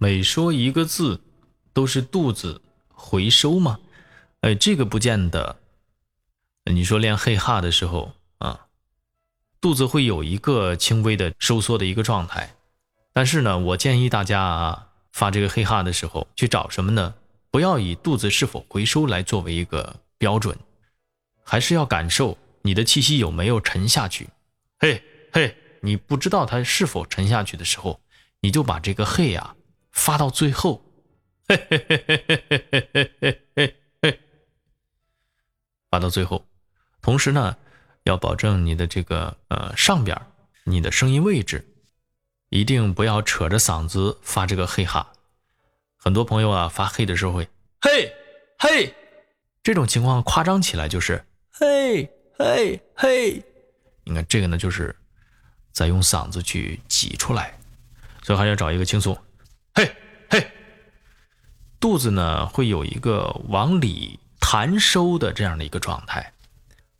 每说一个字，都是肚子回收吗？哎，这个不见得。你说练黑哈的时候啊，肚子会有一个轻微的收缩的一个状态，但是呢，我建议大家啊，发这个黑哈的时候去找什么呢？不要以肚子是否回收来作为一个标准，还是要感受你的气息有没有沉下去。嘿，嘿，你不知道它是否沉下去的时候，你就把这个嘿呀发到最后，嘿嘿嘿嘿嘿嘿嘿嘿嘿嘿，发到最后。同时呢，要保证你的这个呃上边你的声音位置，一定不要扯着嗓子发这个嘿哈。很多朋友啊发嘿的时候会嘿嘿，这种情况夸张起来就是嘿嘿嘿。你看这个呢，就是在用嗓子去挤出来，所以还要找一个轻松。肚子呢会有一个往里弹收的这样的一个状态。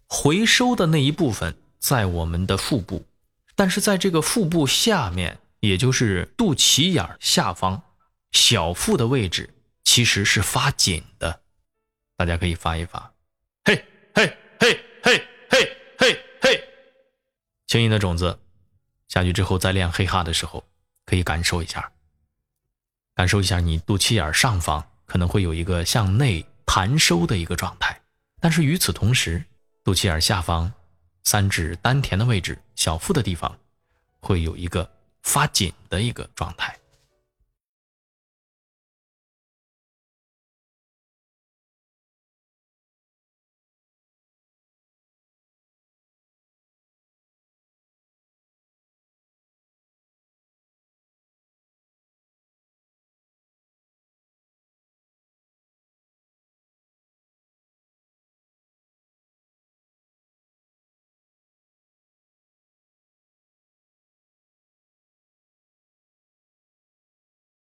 回收的那一部分在我们的腹部，但是在这个腹部下面，也就是肚脐眼下方，小腹的位置其实是发紧的。大家可以发一发，嘿嘿嘿嘿嘿嘿嘿，轻盈的种子下去之后，再练嘿哈的时候，可以感受一下，感受一下你肚脐眼上方可能会有一个向内弹收的一个状态，但是与此同时。肚脐眼下方，三指丹田的位置，小腹的地方，会有一个发紧的一个状态。